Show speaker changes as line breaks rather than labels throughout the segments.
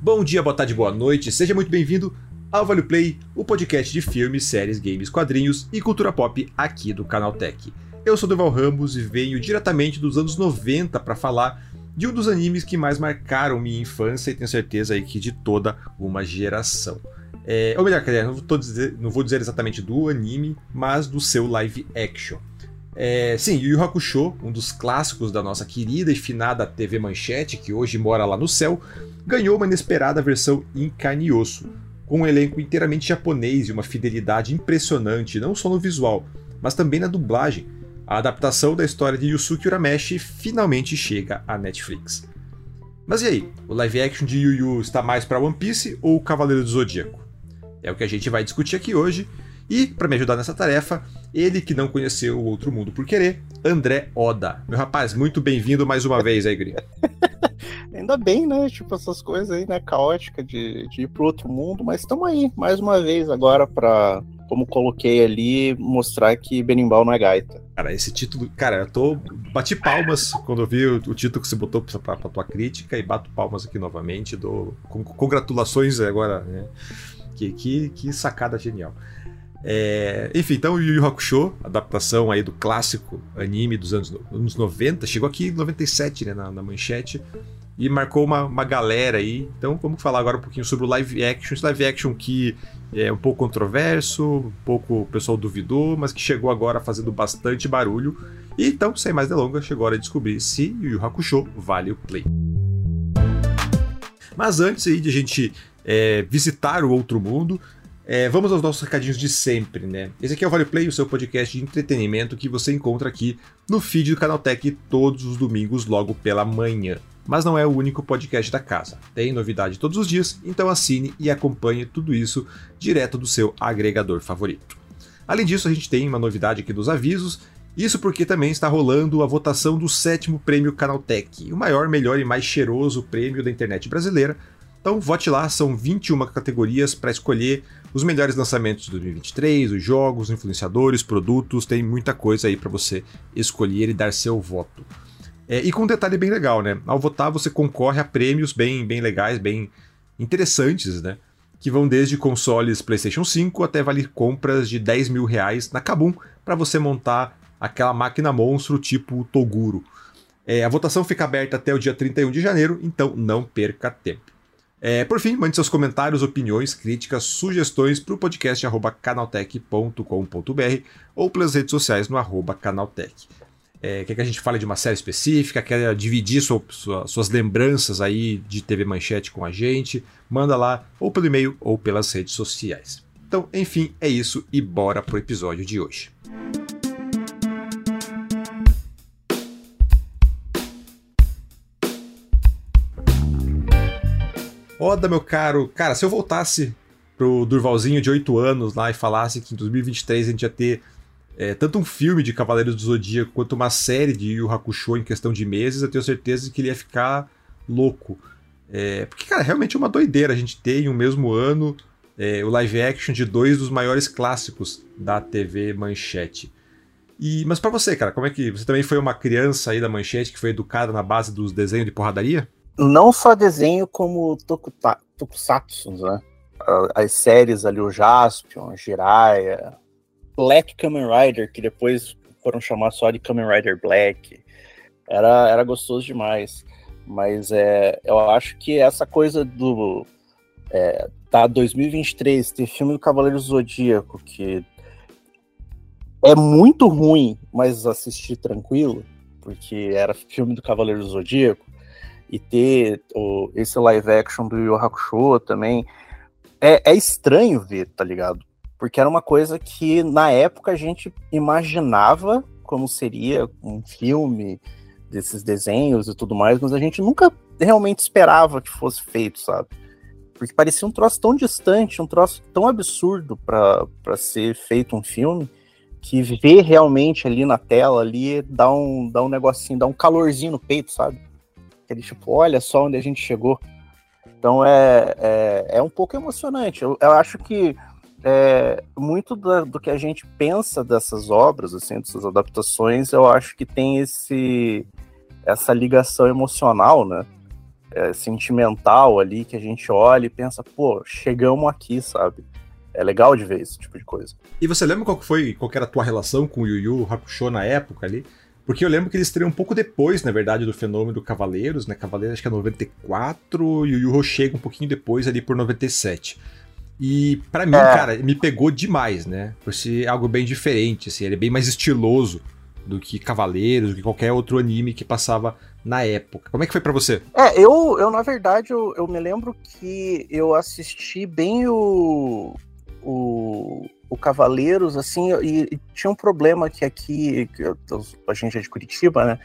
Bom dia, boa tarde, boa noite, seja muito bem-vindo ao Vale Play, o podcast de filmes, séries, games, quadrinhos e cultura pop aqui do Canal Tech. Eu sou Deval Ramos e venho diretamente dos anos 90 para falar de um dos animes que mais marcaram minha infância e tenho certeza aí que de toda uma geração. É, ou melhor, não, dizer, não vou dizer exatamente do anime, mas do seu live action. É, sim, Yu Yu Hakusho, um dos clássicos da nossa querida e finada TV Manchete, que hoje mora lá no céu, ganhou uma inesperada versão em carne e osso, com um elenco inteiramente japonês e uma fidelidade impressionante, não só no visual, mas também na dublagem. A adaptação da história de Yusuke Urameshi finalmente chega à Netflix. Mas e aí, o live action de Yu Yu está mais para One Piece ou Cavaleiro do Zodíaco? É o que a gente vai discutir aqui hoje e, para me ajudar nessa tarefa, ele que não conheceu o outro mundo por querer, André Oda. Meu rapaz, muito bem-vindo mais uma vez aí, Gri.
Ainda bem, né? Tipo, essas coisas aí, né? Caótica de, de ir pro outro mundo, mas estamos aí, mais uma vez, agora para como coloquei ali, mostrar que Benimbau não é gaita.
Cara, esse título, cara, eu tô. Bati palmas quando eu vi o, o título que você botou pra, pra, pra, tua crítica e bato palmas aqui novamente. Dou congratulações agora, né? Que, que, que sacada genial. É, enfim, então o Yu Yu Hakusho, adaptação aí do clássico anime dos anos, anos 90, chegou aqui em 97, né, na, na manchete, e marcou uma, uma galera aí. Então vamos falar agora um pouquinho sobre o live action. Esse live action que é um pouco controverso, um pouco o pessoal duvidou, mas que chegou agora fazendo bastante barulho. E então, sem mais delongas, chegou a hora de descobrir se Yu Yu Hakusho vale o play. Mas antes aí de a gente é, visitar o outro mundo, é, vamos aos nossos recadinhos de sempre, né? Esse aqui é o Vale Play, o seu podcast de entretenimento que você encontra aqui no feed do Canal Tech todos os domingos, logo pela manhã. Mas não é o único podcast da casa. Tem novidade todos os dias, então assine e acompanhe tudo isso direto do seu agregador favorito. Além disso, a gente tem uma novidade aqui dos avisos. Isso porque também está rolando a votação do sétimo prêmio Canaltech, o maior, melhor e mais cheiroso prêmio da internet brasileira. Então vote lá, são 21 categorias para escolher os melhores lançamentos de 2023, os jogos, influenciadores, produtos, tem muita coisa aí para você escolher e dar seu voto. É, e com um detalhe bem legal, né? Ao votar você concorre a prêmios bem, bem legais, bem interessantes, né? Que vão desde consoles PlayStation 5 até valer compras de 10 mil reais na Kabum para você montar aquela máquina monstro tipo Toguro. É, a votação fica aberta até o dia 31 de janeiro, então não perca tempo. É, por fim, mande seus comentários, opiniões, críticas, sugestões para o podcast canaltech.com.br ou pelas redes sociais no arroba canaltech. É, quer que a gente fale de uma série específica, quer dividir sua, sua, suas lembranças aí de TV Manchete com a gente, manda lá ou pelo e-mail ou pelas redes sociais. Então, enfim, é isso e bora pro episódio de hoje. Oda, meu caro. Cara, se eu voltasse pro Durvalzinho de 8 anos lá e falasse que em 2023 a gente ia ter é, tanto um filme de Cavaleiros do Zodíaco quanto uma série de Yu Hakusho em questão de meses, eu tenho certeza que ele ia ficar louco. É, porque, cara, realmente é uma doideira a gente ter em um mesmo ano é, o live action de dois dos maiores clássicos da TV Manchete. E, mas para você, cara, como é que. Você também foi uma criança aí da Manchete que foi educada na base dos desenhos de porradaria?
Não só desenho como tokusatsu, né? As séries ali, o Jaspion, Jiraiya, Black Kamen Rider, que depois foram chamar só de Kamen Rider Black. Era, era gostoso demais. Mas é, eu acho que essa coisa do. É, tá 2023, ter filme do Cavaleiro Zodíaco, que é muito ruim, mas assistir tranquilo, porque era filme do Cavaleiro Zodíaco e ter o, esse live action do Yu Hakusho também. É, é estranho ver, tá ligado? Porque era uma coisa que na época a gente imaginava como seria um filme desses desenhos e tudo mais, mas a gente nunca realmente esperava que fosse feito, sabe? Porque parecia um troço tão distante, um troço tão absurdo para ser feito um filme, que ver realmente ali na tela ali dá um, dá um negocinho, dá um calorzinho no peito, sabe? Aquele tipo, olha só onde a gente chegou. Então é, é, é um pouco emocionante. Eu, eu acho que é, muito do, do, que a gente pensa dessas obras, assim, dessas adaptações, eu acho que tem esse essa ligação emocional, né? é, sentimental ali que a gente olha e pensa, pô, chegamos aqui, sabe? É legal de ver esse tipo de coisa.
E você lembra qual foi, qual era a tua relação com o Yu Yu Hakusho na época ali? Porque eu lembro que eles estream um pouco depois, na verdade, do fenômeno do Cavaleiros, né? Cavaleiros acho que é 94 e o Yu chega um pouquinho depois ali por 97. E para mim, é. cara, me pegou demais, né? Por ser algo bem diferente, assim, ele é bem mais estiloso do que Cavaleiros, do que qualquer outro anime que passava na época. Como é que foi para você?
É, eu, eu na verdade, eu, eu me lembro que eu assisti bem o, o, o Cavaleiros, assim, e, e, tinha um problema que aqui, que a gente é de Curitiba, né?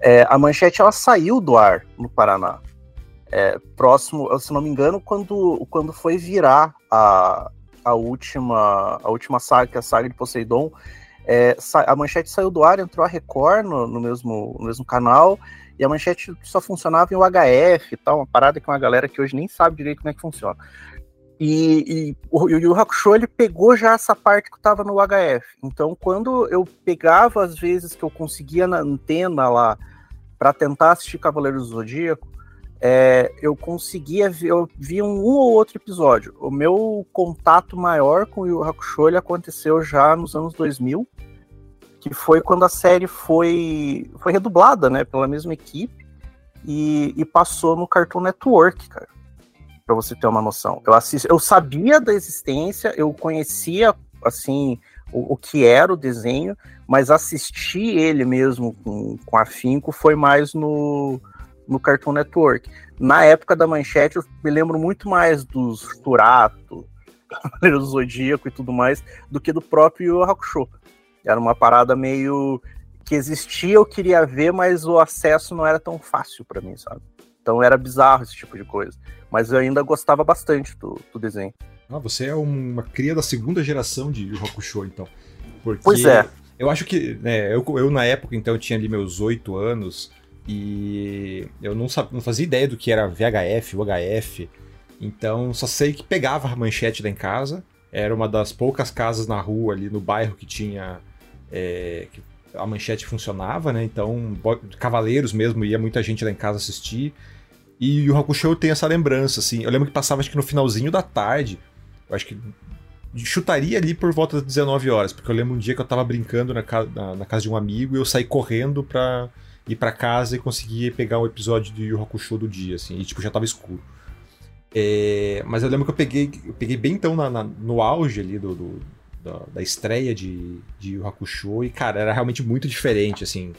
É, a manchete ela saiu do ar no Paraná. É, próximo, se não me engano, quando, quando foi virar a, a última a última saga, que é a saga de Poseidon, é, a manchete saiu do ar, entrou a Record no, no, mesmo, no mesmo canal, e a manchete só funcionava em UHF e tal, uma parada que uma galera que hoje nem sabe direito como é que funciona. E, e o Yu Hakusho ele pegou já essa parte que estava no HF. Então, quando eu pegava as vezes que eu conseguia na antena lá para tentar assistir Cavaleiros do Zodíaco, é, eu conseguia ver, eu vi um, um, ou outro episódio. O meu contato maior com o Yu Hakusho ele aconteceu já nos anos 2000, que foi quando a série foi, foi redublada, né, pela mesma equipe e, e passou no Cartoon Network, cara para você ter uma noção. Eu assisti, eu sabia da existência, eu conhecia assim o, o, que era o desenho, mas assistir ele mesmo com, com afinco foi mais no, no Cartoon Network. Na época da manchete, eu me lembro muito mais dos Turato, do Zodíaco e tudo mais, do que do próprio Hakusho. Era uma parada meio que existia, eu queria ver, mas o acesso não era tão fácil para mim, sabe? Então era bizarro esse tipo de coisa. Mas eu ainda gostava bastante do, do desenho.
Ah, você é uma cria da segunda geração de Yu Hakusho, então.
Porque pois é.
Eu acho que, né, eu, eu na época, então, tinha ali meus oito anos e eu não, sabia, não fazia ideia do que era VHF, UHF. Então, só sei que pegava a manchete lá em casa. Era uma das poucas casas na rua ali no bairro que tinha. É, que a manchete funcionava, né? Então, Cavaleiros mesmo, ia muita gente lá em casa assistir. E o Hakusho tem essa lembrança, assim. Eu lembro que passava, acho que no finalzinho da tarde. Eu acho que chutaria ali por volta das 19 horas, porque eu lembro um dia que eu tava brincando na, casa, na, na casa de um amigo e eu saí correndo pra ir para casa e conseguir pegar um episódio do Yu Hakusho do dia, assim, e tipo, já tava escuro. É, mas eu lembro que eu peguei, eu peguei bem então na, na, no auge ali do, do da, da, estreia de, de Yu Hakusho e, cara, era realmente muito diferente, assim.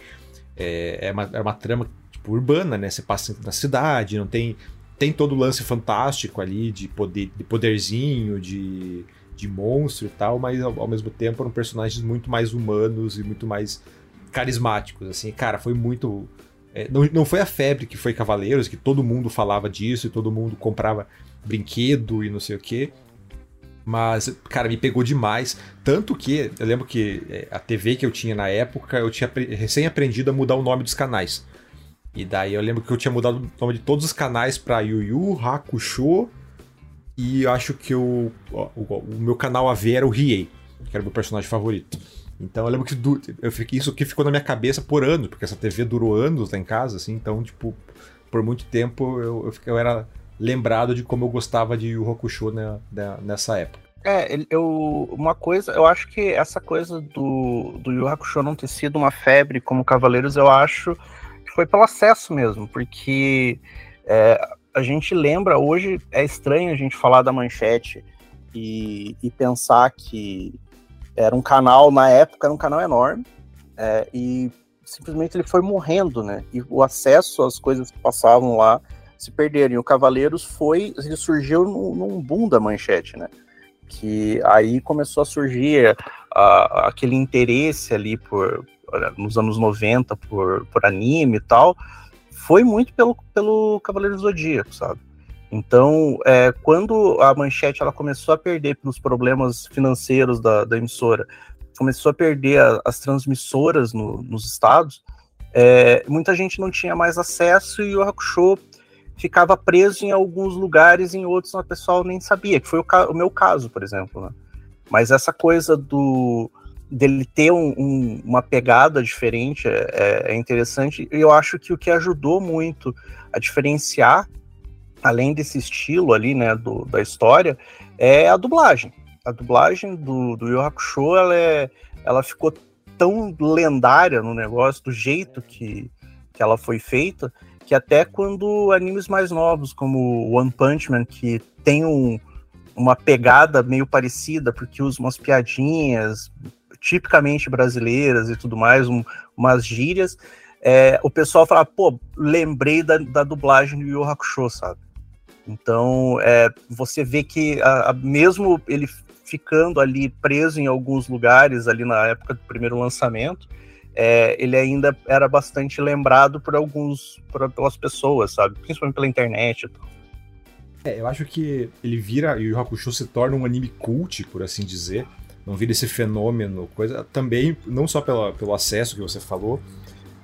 É, é, uma, é uma trama tipo, urbana, né? Você passa na cidade, não tem tem todo o lance fantástico ali de poder de poderzinho, de, de monstro e tal, mas ao, ao, mesmo tempo eram personagens muito mais humanos e muito mais carismáticos, assim. Cara, foi muito é, não, não foi a febre que foi Cavaleiros, que todo mundo falava disso e todo mundo comprava brinquedo e não sei o que. Mas, cara, me pegou demais. Tanto que eu lembro que é, a TV que eu tinha na época, eu tinha recém aprendido a mudar o nome dos canais. E daí eu lembro que eu tinha mudado o nome de todos os canais pra Yu Yu, Hakusho. E eu acho que o, o, meu canal AV era o Riei, que era o meu personagem favorito. Então eu lembro que eu fiquei, isso aqui ficou na minha cabeça por anos, porque essa TV durou anos lá em casa, assim. Então, tipo, por muito tempo eu, eu, eu era lembrado de como eu gostava de Yu Hakusho né, nessa época.
É, eu, uma coisa, eu acho que essa coisa do, do Yu Hakusho não ter sido uma febre como Cavaleiros, eu acho foi pelo acesso mesmo, porque é, a gente lembra, hoje é estranho a gente falar da manchete e, e pensar que era um canal, na época era um canal enorme, é, e simplesmente ele foi morrendo, né? E o acesso às coisas que passavam lá se perderam. E o Cavaleiros foi, ele surgiu num, num boom da manchete, né? Que aí começou a surgir a, aquele interesse ali por, nos anos 90 por, por anime e tal, foi muito pelo, pelo Cavaleiro do Zodíaco, sabe? Então, é, quando a Manchete ela começou a perder pelos problemas financeiros da, da emissora, começou a perder a, as transmissoras no, nos estados, é, muita gente não tinha mais acesso e o Hakusho ficava preso em alguns lugares, em outros o pessoal nem sabia, que foi o, o meu caso, por exemplo. Né? Mas essa coisa do, dele ter um, um, uma pegada diferente é, é, é interessante. E eu acho que o que ajudou muito a diferenciar, além desse estilo ali, né, do, da história, é a dublagem. A dublagem do, do Yu Hakusho, ela, é, ela ficou tão lendária no negócio, do jeito que, que ela foi feita, que até quando animes mais novos, como One Punch Man, que tem um, uma pegada meio parecida, porque usa umas piadinhas tipicamente brasileiras e tudo mais, um, umas gírias, é, o pessoal fala, pô, lembrei da, da dublagem do Yu Hakusho, sabe? Então, é, você vê que a, a, mesmo ele ficando ali preso em alguns lugares ali na época do primeiro lançamento, é, ele ainda era bastante lembrado por alguns, por, pelas pessoas, sabe? Principalmente pela internet e tal.
É, eu acho que ele vira, e o Hakusho se torna um anime cult, por assim dizer. Não vira esse fenômeno, coisa. Também, não só pela, pelo acesso que você falou,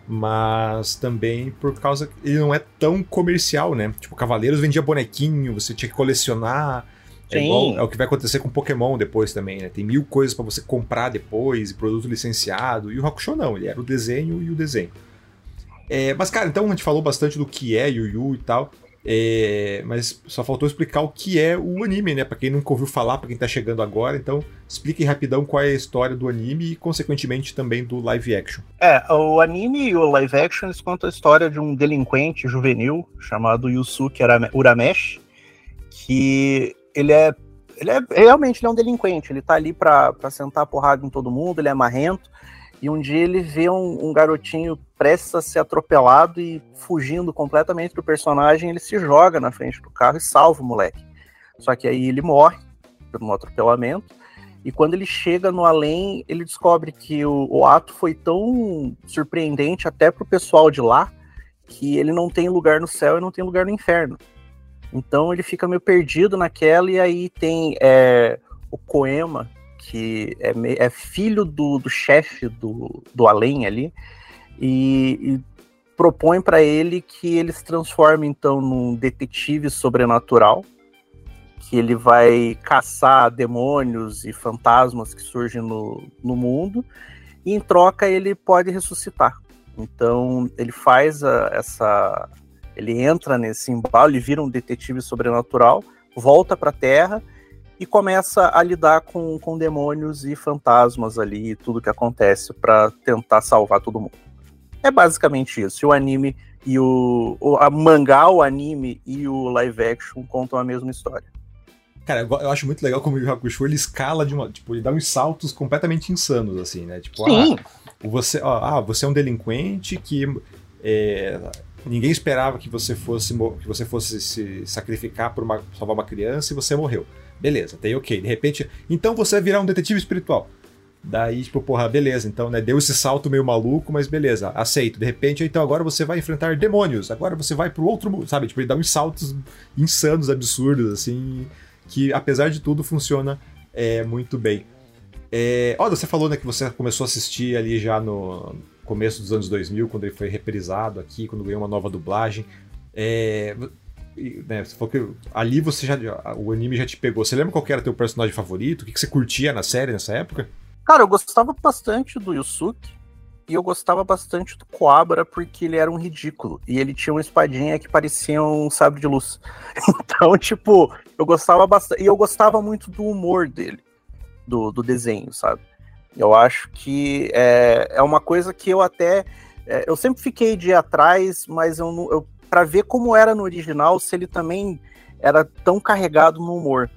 mas também por causa que ele não é tão comercial, né? Tipo, Cavaleiros vendia bonequinho, você tinha que colecionar. É, igual, é, o que vai acontecer com Pokémon depois também, né? Tem mil coisas para você comprar depois, produto licenciado. E o Hakusho não, ele era o desenho e o desenho. É, mas, cara, então a gente falou bastante do que é Yu Yu e tal. É, mas só faltou explicar o que é o anime, né? Pra quem nunca ouviu falar, pra quem tá chegando agora. Então, explique rapidão qual é a história do anime e, consequentemente, também do live action.
É, o anime e o live action eles contam a história de um delinquente juvenil chamado Yusuke Urameshi, que ele é. Ele é realmente ele é um delinquente, ele tá ali pra, pra sentar porrada em todo mundo, ele é marrento. E um dia ele vê um, um, garotinho prestes a ser atropelado e fugindo completamente do personagem, ele se joga na frente do carro e salva o moleque. Só que aí ele morre um atropelamento. E quando ele chega no além, ele descobre que o, o ato foi tão surpreendente até pro pessoal de lá que ele não tem lugar no céu e não tem lugar no inferno. Então ele fica meio perdido naquela, e aí tem é, o Koema, que é, é filho do, do chefe do, do além ali, e, e propõe para ele que ele se transforme então num detetive sobrenatural, que ele vai caçar demônios e fantasmas que surgem no, no mundo, e em troca ele pode ressuscitar. Então ele faz a, essa. Ele entra nesse embalo, ele vira um detetive sobrenatural, volta para a Terra e começa a lidar com, com demônios e fantasmas ali e tudo que acontece para tentar salvar todo mundo. É basicamente isso. O anime e o, o a mangá, o anime e o live action contam a mesma história.
Cara, eu acho muito legal como o Yu Hakusho ele escala de uma, tipo, ele dá uns saltos completamente insanos assim, né? Tipo,
Sim.
ah, você, ah, você é um delinquente que é, ninguém esperava que você fosse que você fosse se sacrificar por uma, salvar uma criança e você morreu. Beleza, tem ok. De repente, então você vai virar um detetive espiritual. Daí, tipo, porra, beleza, então, né, deu esse salto meio maluco, mas beleza, aceito. De repente, então agora você vai enfrentar demônios, agora você vai pro outro mundo, sabe? Tipo, ele dá uns saltos insanos, absurdos, assim, que apesar de tudo funciona é, muito bem. É, olha, você falou, né, que você começou a assistir ali já no começo dos anos 2000, quando ele foi reprisado aqui, quando ganhou uma nova dublagem. É, né, você falou que ali você já. O anime já te pegou. Você lembra qual era teu personagem favorito? O que, que você curtia na série nessa época?
Cara, eu gostava bastante do Yusuke. E eu gostava bastante do Coabra porque ele era um ridículo. E ele tinha uma espadinha que parecia um sabre de luz. Então, tipo, eu gostava bastante. E eu gostava muito do humor dele, do, do desenho, sabe? Eu acho que é, é uma coisa que eu até. É, eu sempre fiquei de atrás, mas eu, eu para ver como era no original, se ele também era tão carregado no humor.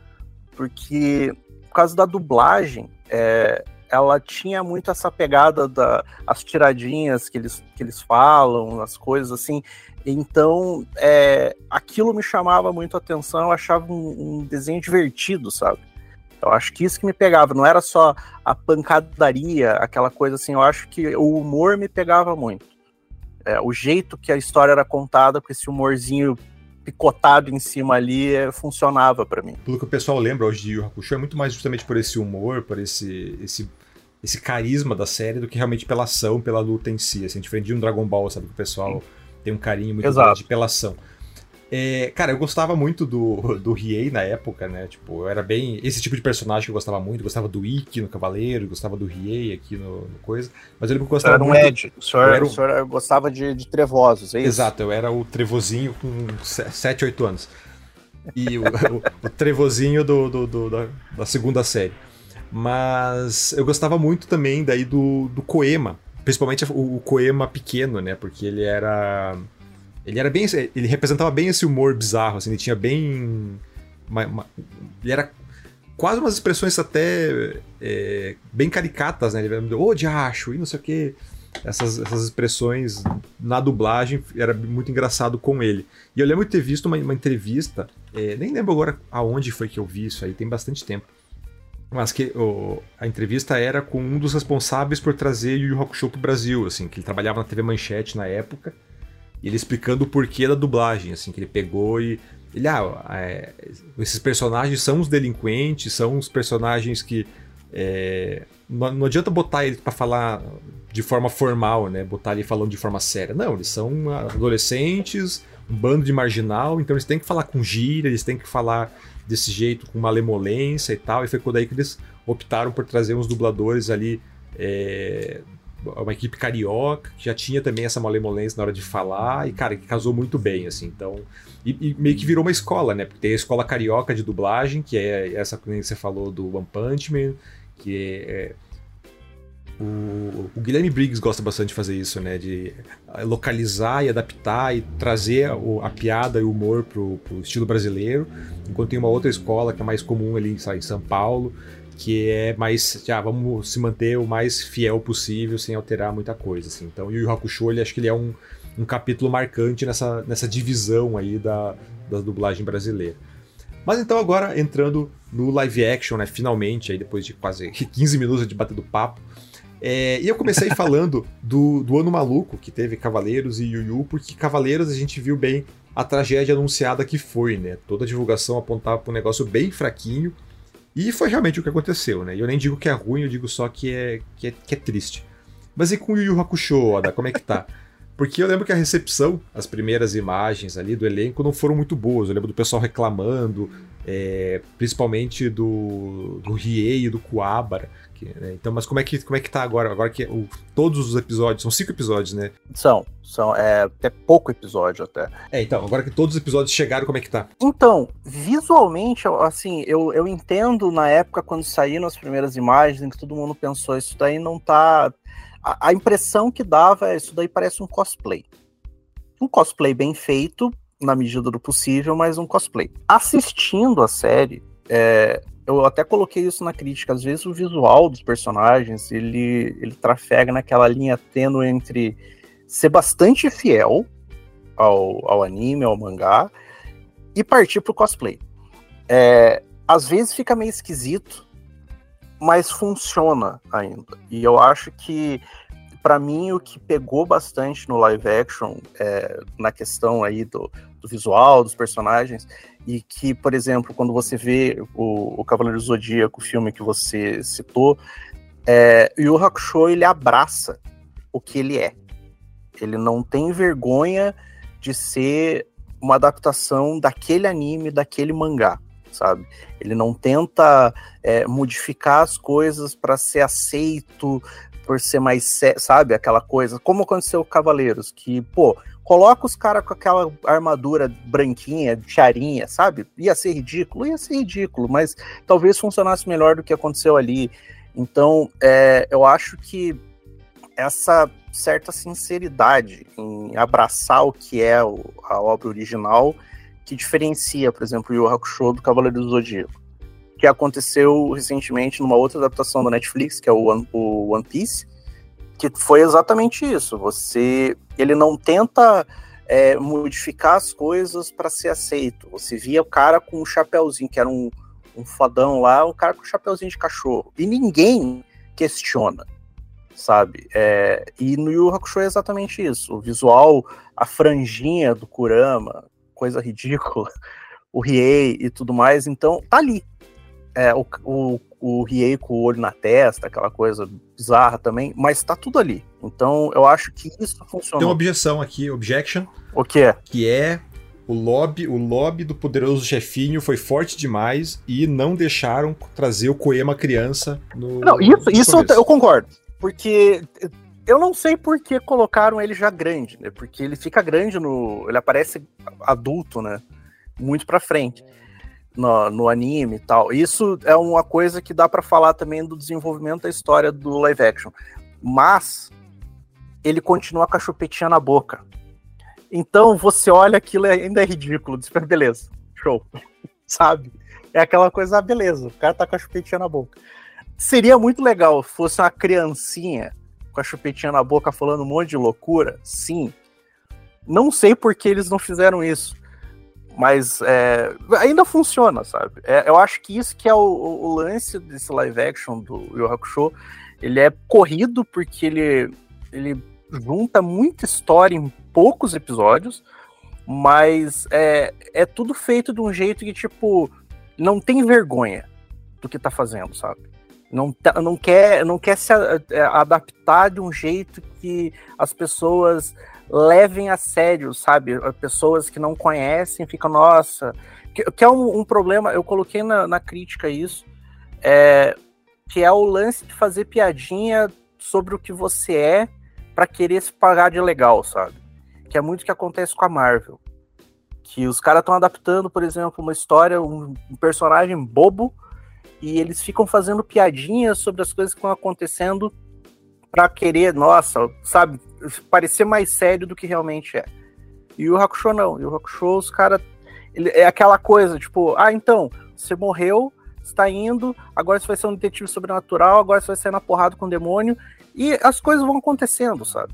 Porque, por causa da dublagem, é, ela tinha muito essa pegada das as tiradinhas que eles, que eles falam, as coisas assim. Então, é, aquilo me chamava muito a atenção, eu achava um, um, desenho divertido, sabe? Eu acho que isso que me pegava, não era só a pancadaria, aquela coisa assim, eu acho que o humor me pegava muito é, o jeito que a história era contada, com esse humorzinho picotado em cima ali, é, funcionava para mim.
Pelo que o pessoal lembra hoje de Yu Hakusho, é muito mais justamente por esse humor, por esse, esse, esse carisma da série, do que realmente pela ação, pela luta em si. Assim, diferente de um Dragon Ball, sabe? Que o pessoal tem um carinho muito grande pela ação. É, cara, eu gostava muito do, do Riei na época, né? Tipo, eu era bem. Esse tipo de personagem que eu gostava muito. Eu gostava do Ikki no Cavaleiro, gostava do Riei aqui no, no, coisa. Mas eu lembro que eu gostava
era um
muito.
Ed. O senhor, era o... o senhor gostava de, de trevosos, é isso?
Exato, eu era o trevozinho com 7, 8 anos. E o, o, o trevozinho do, do, do da, da, segunda série. Mas eu gostava muito também daí do, do Koema. Principalmente o, o Koema pequeno, né? Porque ele era ele era bem. Ele representava bem esse humor bizarro, assim, ele tinha bem. Uma, uma, ele era quase umas expressões até é, bem caricatas, né? Ele ô oh, diacho, e não sei o que. Essas, essas expressões na dublagem era muito engraçado com ele. E eu lembro de ter visto uma, uma entrevista, é, nem lembro agora aonde foi que eu vi isso aí, tem bastante tempo. Mas que o, a entrevista era com um dos responsáveis por trazer Yu Yu Hakusho pro Brasil, assim, que ele trabalhava na TV Manchete na época ele explicando o porquê da dublagem, assim, que ele pegou e. Ele, ah, é, esses personagens são os delinquentes, são os personagens que. É, não, não, adianta botar ele para falar de forma formal, né? Botar ele falando de forma séria. Não, eles são adolescentes, um bando de marginal, então eles têm que falar com gíria, eles têm que falar desse jeito, com malemolência e tal. E foi daí que eles optaram por trazer uns dubladores ali é, uma equipe carioca, que já tinha também essa malemolência na hora de falar, e, cara, que casou muito bem, assim, então... E, e, meio que virou uma escola, né? Porque tem a escola carioca de dublagem, que é essa que você falou do One Punch Man, que é... é o, o, Guilherme Briggs gosta bastante de fazer isso, né? De localizar e adaptar e trazer o, a piada e o humor pro, pro estilo brasileiro. Enquanto tem uma outra escola que é mais comum ali sabe, em São Paulo, que é mais, já vamos se manter o mais fiel possível sem alterar muita coisa, assim. Então, Yu Yu Hakusho, ele, acho que ele é um, um capítulo marcante nessa, nessa divisão aí da, da dublagem brasileira. Mas então agora entrando no live action, né, finalmente, aí depois de quase 15 minutos de bater do papo, é, e eu comecei falando do, do ano maluco, que teve Cavaleiros e Yu Yu, porque Cavaleiros a gente viu bem a tragédia anunciada que foi, né? Toda a divulgação apontava para um negócio bem fraquinho, e foi realmente o que aconteceu, né? Eu nem digo que é ruim, eu digo só que é, que é, que é triste. Mas e com o Yu Yu Hakusho, Oda, como é que tá? Porque eu lembro que a recepção, as primeiras imagens ali do elenco não foram muito boas. Eu lembro do pessoal reclamando, é, principalmente do, do Riei e do Kuabara. Que, né? Então, mas como é que como é que tá agora? Agora que o, todos os episódios, são cinco episódios, né?
São, são, é até pouco episódio até.
É, então, agora que todos os episódios chegaram, como é que tá?
Então, visualmente, assim, eu, eu entendo na época quando saíram as primeiras imagens, em que todo mundo pensou, isso daí não tá. A, a impressão que dava é isso daí parece um cosplay. Um cosplay bem feito, na medida do possível, mas um cosplay. Assistindo a série, é, eu até coloquei isso na crítica, às vezes o visual dos personagens, ele, ele trafega naquela linha tênue entre ser bastante fiel ao, ao anime, ao mangá, e partir pro cosplay. É, às vezes fica meio esquisito, mas funciona ainda. E eu acho que, para mim, o que pegou bastante no live action, é, na questão aí do, do visual, dos personagens, e que, por exemplo, quando você vê o, o Cavaleiro do Zodíaco, o filme que você citou, é, Yu Hakusho, ele abraça o que ele é. Ele não tem vergonha de ser uma adaptação daquele anime, daquele mangá, sabe? Ele não tenta é, modificar as coisas para ser aceito, por ser mais, sabe, aquela coisa, como aconteceu com Cavaleiros, que, pô, Coloca os caras com aquela armadura branquinha, charinha, sabe? Ia ser ridículo, ia ser ridículo, mas talvez funcionasse melhor do que aconteceu ali. Então, é, eu acho que essa certa sinceridade em abraçar o que é o, a obra original que diferencia, por exemplo, o Yu Hakusho do Cavaleiro do Zodíaco, que aconteceu recentemente numa outra adaptação da Netflix, que é o One, o One Piece, que foi exatamente isso. Você, ele não tenta é, modificar as coisas para ser aceito. Você via o cara com um chapéuzinho, que era um, um fodão lá, um cara com um chapéuzinho de cachorro. E ninguém questiona, sabe? É, e no Yu Hakusho é exatamente isso. O visual, a franjinha do Kurama, coisa ridícula, o Riei e tudo mais. Então, tá ali. É, o, o, o Riei com o olho na testa, aquela coisa bizarra também, mas tá tudo ali. Então eu acho que isso funciona.
Tem uma objeção aqui, objection.
O que é?
Que é o lobby, o lobby do poderoso chefinho foi forte demais e não deixaram trazer o Koema criança no.
Não, isso, isso eu, eu concordo. Porque eu não sei por que colocaram ele já grande, né? Porque ele fica grande no. Ele aparece adulto, né? Muito pra frente. No, no anime e tal. Isso é uma coisa que dá para falar também do desenvolvimento da história do live action. Mas ele continua com a chupetinha na boca. Então você olha aquilo ainda é ridículo. Diz, beleza, show. Sabe? É aquela coisa, ah, beleza, o cara tá com a chupetinha na boca. Seria muito legal se fosse uma criancinha com a chupetinha na boca falando um monte de loucura, sim. Não sei por que eles não fizeram isso. Mas é, ainda funciona, sabe? É, eu acho que isso que é o, o, lance desse live action do Yu Hakusho. Ele é corrido porque ele, ele junta muita história em poucos episódios, mas é, é tudo feito de um jeito que, tipo, não tem vergonha do que tá fazendo, sabe? não, tá, não, quer, não quer se é, adaptar de um jeito que as pessoas levem a sério, sabe? Pessoas que não conhecem ficam, nossa. Que, que é um, um, problema, eu coloquei na, na crítica isso, é, que é o lance de fazer piadinha sobre o que você é para querer se pagar de legal, sabe? Que é muito o que acontece com a Marvel. Que os caras estão adaptando, por exemplo, uma história, um, um personagem bobo e eles ficam fazendo piadinhas sobre as coisas que estão acontecendo para querer, nossa, sabe, parecer mais sério do que realmente é. E o Hakusho não. E o Hakusho, os caras. É aquela coisa, tipo, ah, então, você morreu, está indo, agora você vai ser um detetive sobrenatural, agora você vai sair na porrada com o demônio, e as coisas vão acontecendo, sabe?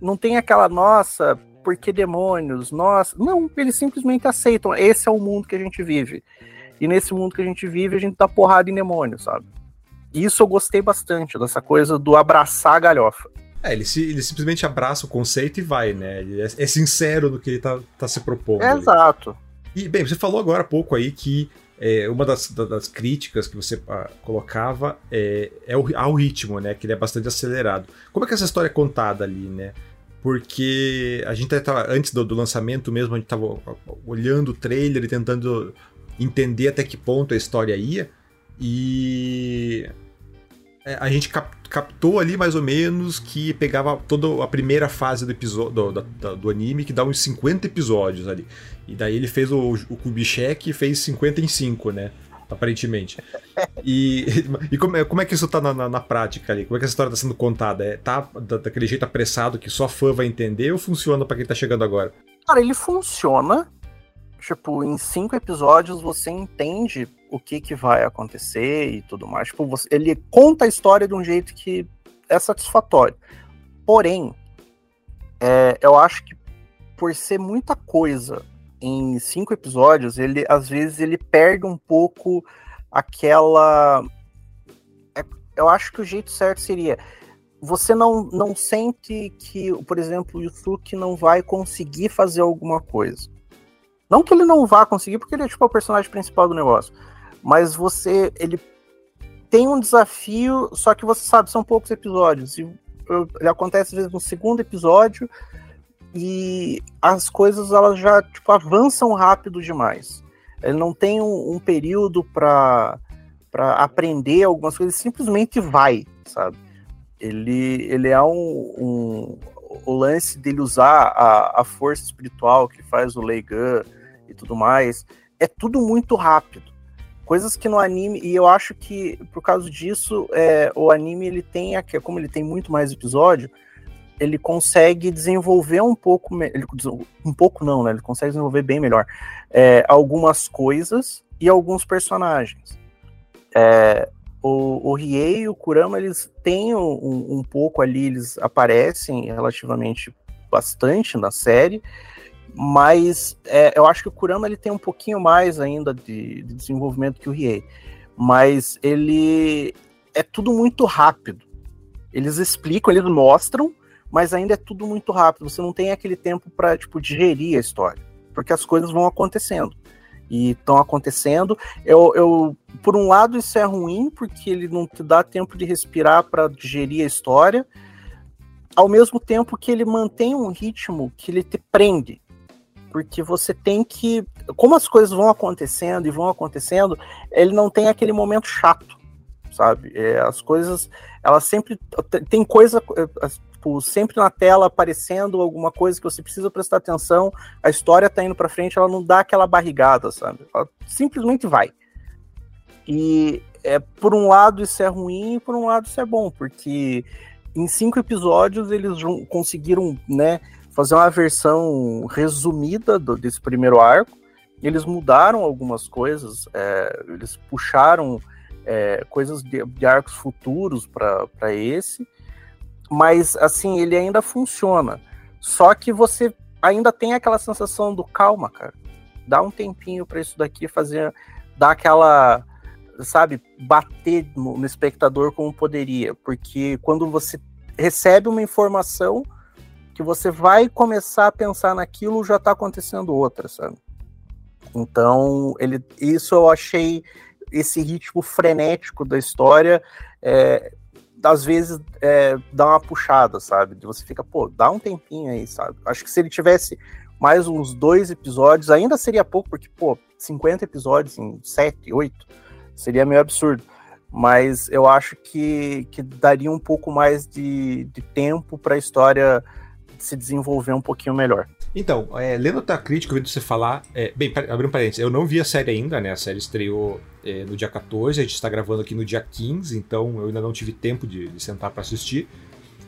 Não tem aquela, nossa, por que demônios? Nossa. Não, eles simplesmente aceitam. Esse é o mundo que a gente vive. E nesse mundo que a gente vive, a gente dá porrada em demônio, sabe? Isso eu gostei bastante, dessa coisa do abraçar a galhofa.
É, ele, se, ele simplesmente abraça o conceito e vai, né? Ele é, é sincero no que ele tá, tá se propondo.
É exato.
E, bem, você falou agora há pouco aí que é, uma das, das, críticas que você ah, colocava é, é o, ao ritmo, né? Que ele é bastante acelerado. Como é que essa história é contada ali, né? Porque a gente tava, antes do, do lançamento mesmo, a gente tava olhando o trailer e tentando entender até que ponto a história ia. E é, a gente cap captou ali mais ou menos que pegava toda a primeira fase do episódio do, do, do, anime, que dá uns 50 episódios ali. E daí ele fez o, o e fez 50 em 5, né? Aparentemente. E, e como, é, como é que isso tá na, na, na, prática ali? Como é que essa história tá sendo contada? É, tá da, daquele jeito apressado que só fã vai entender ou funciona para quem tá chegando agora?
Cara, ele funciona tipo, em cinco episódios você entende o que, que vai acontecer e tudo mais. Tipo, você, ele conta a história de um jeito que é satisfatório. Porém, é, eu acho que por ser muita coisa em cinco episódios, ele às vezes ele perde um pouco aquela. É, eu acho que o jeito certo seria você não, não sente que, por exemplo, o Yusuke não vai conseguir fazer alguma coisa. Não que ele não vá conseguir, porque ele é tipo o personagem principal do negócio. Mas você. Ele tem um desafio, só que você sabe, são poucos episódios. E ele acontece às vezes no segundo episódio e as coisas elas já tipo, avançam rápido demais. Ele não tem um, um período para para aprender algumas coisas, simplesmente vai, sabe? Ele, ele é um, um o lance dele usar a, a força espiritual que faz o Leigan e tudo mais. É tudo muito rápido. Coisas que no anime, e eu acho que por causa disso, é, o anime ele tem, como ele tem muito mais episódio, ele consegue desenvolver um pouco, ele, um pouco não, né? Ele consegue desenvolver bem melhor é, algumas coisas e alguns personagens. É, o, o Riei e o Kurama, eles têm um, um pouco ali, eles aparecem relativamente bastante na série, mas é, eu acho que o Kurama ele tem um pouquinho mais ainda de, de, desenvolvimento que o Riei. Mas ele é tudo muito rápido. Eles explicam, eles mostram, mas ainda é tudo muito rápido. Você não tem aquele tempo para tipo digerir a história, porque as coisas vão acontecendo e estão acontecendo. Eu, eu, por um lado, isso é ruim porque ele não te dá tempo de respirar para digerir a história, ao mesmo tempo que ele mantém um ritmo que ele te prende porque você tem que. Como as coisas vão acontecendo e vão acontecendo, ele não tem aquele momento chato, sabe? É, as coisas, elas sempre. Tem coisa. É, tipo, sempre na tela aparecendo alguma coisa que você precisa prestar atenção, a história tá indo para frente, ela não dá aquela barrigada, sabe? Ela simplesmente vai. E é, por um lado isso é ruim, por um lado isso é bom, porque em cinco episódios eles conseguiram, né, fazer uma versão resumida do, desse primeiro arco. Eles mudaram algumas coisas, é, eles puxaram é, coisas de, de, arcos futuros para esse, mas assim, ele ainda funciona. Só que você ainda tem aquela sensação do calma, cara. Dá um tempinho para isso daqui fazer, dar aquela, sabe, bater no, no espectador como poderia, porque quando você recebe uma informação que você vai começar a pensar naquilo, já está acontecendo outra, sabe? Então, ele, isso eu achei esse ritmo frenético da história, é, às vezes é, dá uma puxada, sabe? Você fica, pô, dá um tempinho aí, sabe? Acho que se ele tivesse mais uns dois episódios, ainda seria pouco, porque, pô, 50 episódios em 7, 8, seria meio absurdo. Mas eu acho que, que daria um pouco mais de, de tempo para a história se desenvolver um pouquinho melhor.
Então, é, lendo a tua crítica, ouvindo você falar. É, bem, abrindo um parênteses, eu não vi a série ainda, né? A série estreou é, no dia 14, a gente está gravando aqui no dia 15, então eu ainda não tive tempo de, de sentar para assistir.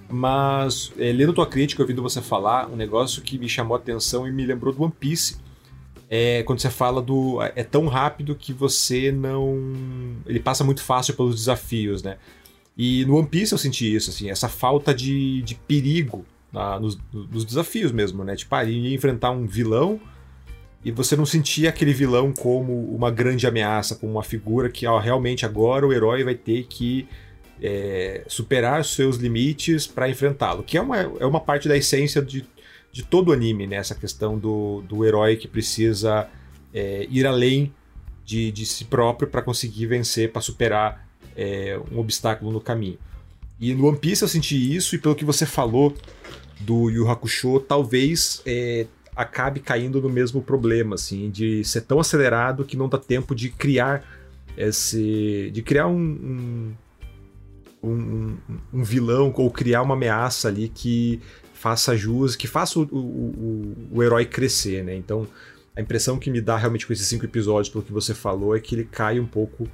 Mas, é, lendo tua crítica, ouvindo você falar, um negócio que me chamou a atenção e me lembrou do One Piece. É quando você fala do. É tão rápido que você não. Ele passa muito fácil pelos desafios, né? E no One Piece eu senti isso, assim, essa falta de, de perigo na, nos, nos, desafios mesmo, né? Tipo, ah, ia enfrentar um vilão e você não sentia aquele vilão como uma grande ameaça, como uma figura que ó, realmente agora o herói vai ter que é, superar os seus limites para enfrentá-lo, que é uma, é uma parte da essência de, de todo o anime, né? Essa questão do, do herói que precisa é, ir além de, de si próprio para conseguir vencer, para superar é, um obstáculo no caminho. E no One Piece eu senti isso, e pelo que você falou do Yu Hakusho talvez é, acabe caindo no mesmo problema, assim, de ser tão acelerado que não dá tempo de criar esse. de criar um, um, um, um vilão ou criar uma ameaça ali que faça jus, que faça o, o, o, herói crescer, né? Então, a impressão que me dá realmente com esses cinco episódios, pelo que você falou, é que ele cai um pouco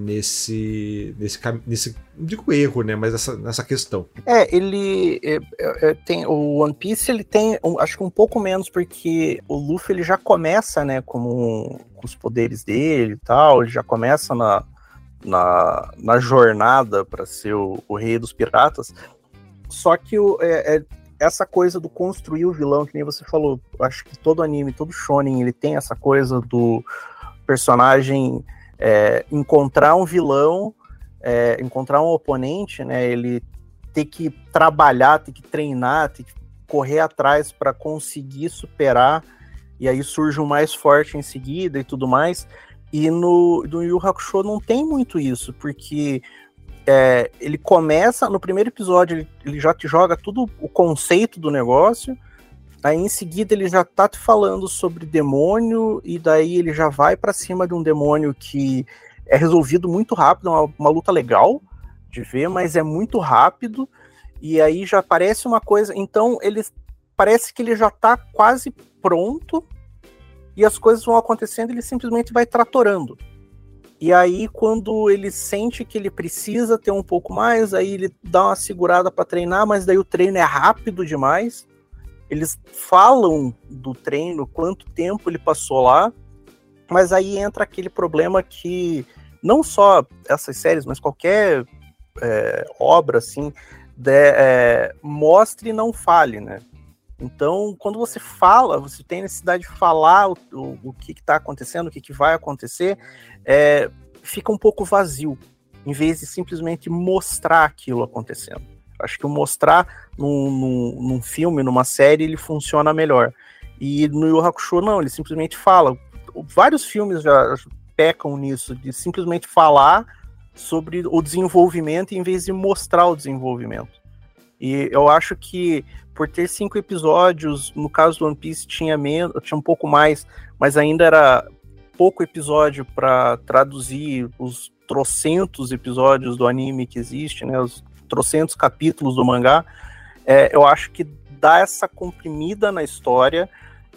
nesse nesse nesse não digo erro né mas essa, nessa questão.
É ele é, é, é, tem o One Piece ele tem um, acho que um pouco menos porque o Luffy ele já começa né como com os poderes dele e tal ele já começa na na, na jornada para ser o, o, rei dos piratas. Só que o, é, é, essa coisa do construir o vilão que nem você falou acho que todo anime todo shonen ele tem essa coisa do personagem é, encontrar um vilão, é, encontrar um oponente, né? Ele ter que trabalhar, ter que treinar, ter que correr atrás para conseguir superar, e aí surge um mais forte em seguida e tudo mais. E no, no Yu Hakusho não tem muito isso, porque é, ele começa, no primeiro episódio, ele, ele já te joga tudo o conceito do negócio, Aí em seguida ele já tá falando sobre demônio, e daí ele já vai para cima de um demônio que é resolvido muito rápido, é uma, uma luta legal de ver, mas é muito rápido, e aí já parece uma coisa. Então ele parece que ele já tá quase pronto, e as coisas vão acontecendo, ele simplesmente vai tratorando. E aí, quando ele sente que ele precisa ter um pouco mais, aí ele dá uma segurada para treinar, mas daí o treino é rápido demais eles falam do treino, quanto tempo ele passou lá, mas aí entra aquele problema que não só essas séries, mas qualquer é, obra assim de, é, mostre e não fale, né? Então, quando você fala, você tem necessidade de falar o, o, o que está acontecendo, o que, que vai acontecer, é, fica um pouco vazio, em vez de simplesmente mostrar aquilo acontecendo. Acho que mostrar num, num, num, filme, numa série, ele funciona melhor. E no Yu Hakusho, não, ele simplesmente fala. Vários filmes já pecam nisso, de simplesmente falar sobre o desenvolvimento em vez de mostrar o desenvolvimento. E eu acho que por ter cinco episódios, no caso do One Piece tinha menos, tinha um pouco mais, mas ainda era pouco episódio para traduzir os trocentos episódios do anime que existe, né? Os trocentos capítulos do mangá. É, eu acho que dá essa comprimida na história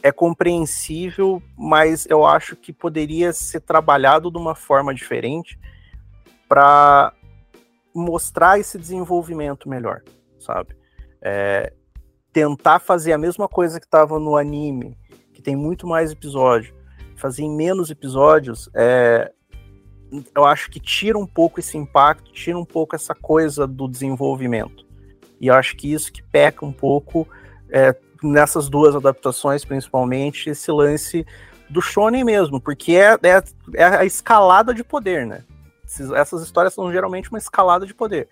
é compreensível, mas eu acho que poderia ser trabalhado de uma forma diferente para mostrar esse desenvolvimento melhor, sabe? É, tentar fazer a mesma coisa que estava no anime, que tem muito mais episódio, fazer em menos episódios, é, eu acho que tira um pouco esse impacto, tira um pouco essa coisa do desenvolvimento. E eu acho que isso que peca um pouco é, nessas duas adaptações, principalmente, esse lance do shonen mesmo, porque é, é, é a escalada de poder, né? Essas histórias são geralmente uma escalada de poder.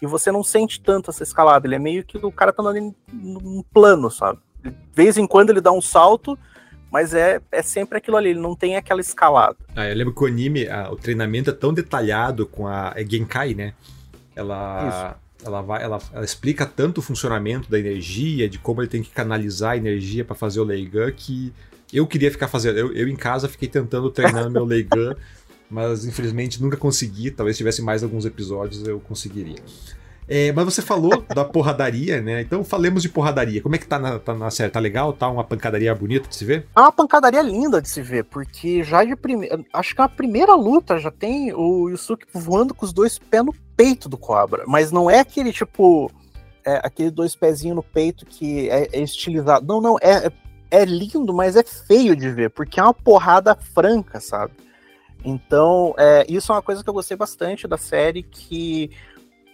E você não sente tanto essa escalada, ele é meio que o cara tá andando em um plano, sabe? De vez em quando ele dá um salto, mas é, é sempre aquilo ali, ele não tem aquela escalada.
Ah, eu lembro que o anime, a, o treinamento é tão detalhado com a é Genkai, né? Ela. Isso ela, vai, ela, ela, explica tanto o funcionamento da energia, de como ele tem que canalizar a energia para fazer o Leigan, que eu queria ficar fazendo. Eu, eu em casa fiquei tentando treinar meu Leigan, mas infelizmente nunca consegui. Talvez tivesse mais alguns episódios eu conseguiria. É, mas você falou da porradaria, né? Então falemos de porradaria. Como é que tá na, tá na série? Tá legal? Tá uma pancadaria bonita de se ver?
É uma pancadaria linda de se ver, porque já de primeira. Acho que a primeira luta já tem o Yusuke voando com os dois pés no peito do Cobra. Mas não é aquele tipo. É, aquele dois pezinhos no peito que é, é estilizado. Não, não. É, é lindo, mas é feio de ver, porque é uma porrada franca, sabe? Então, é, isso é uma coisa que eu gostei bastante da série, que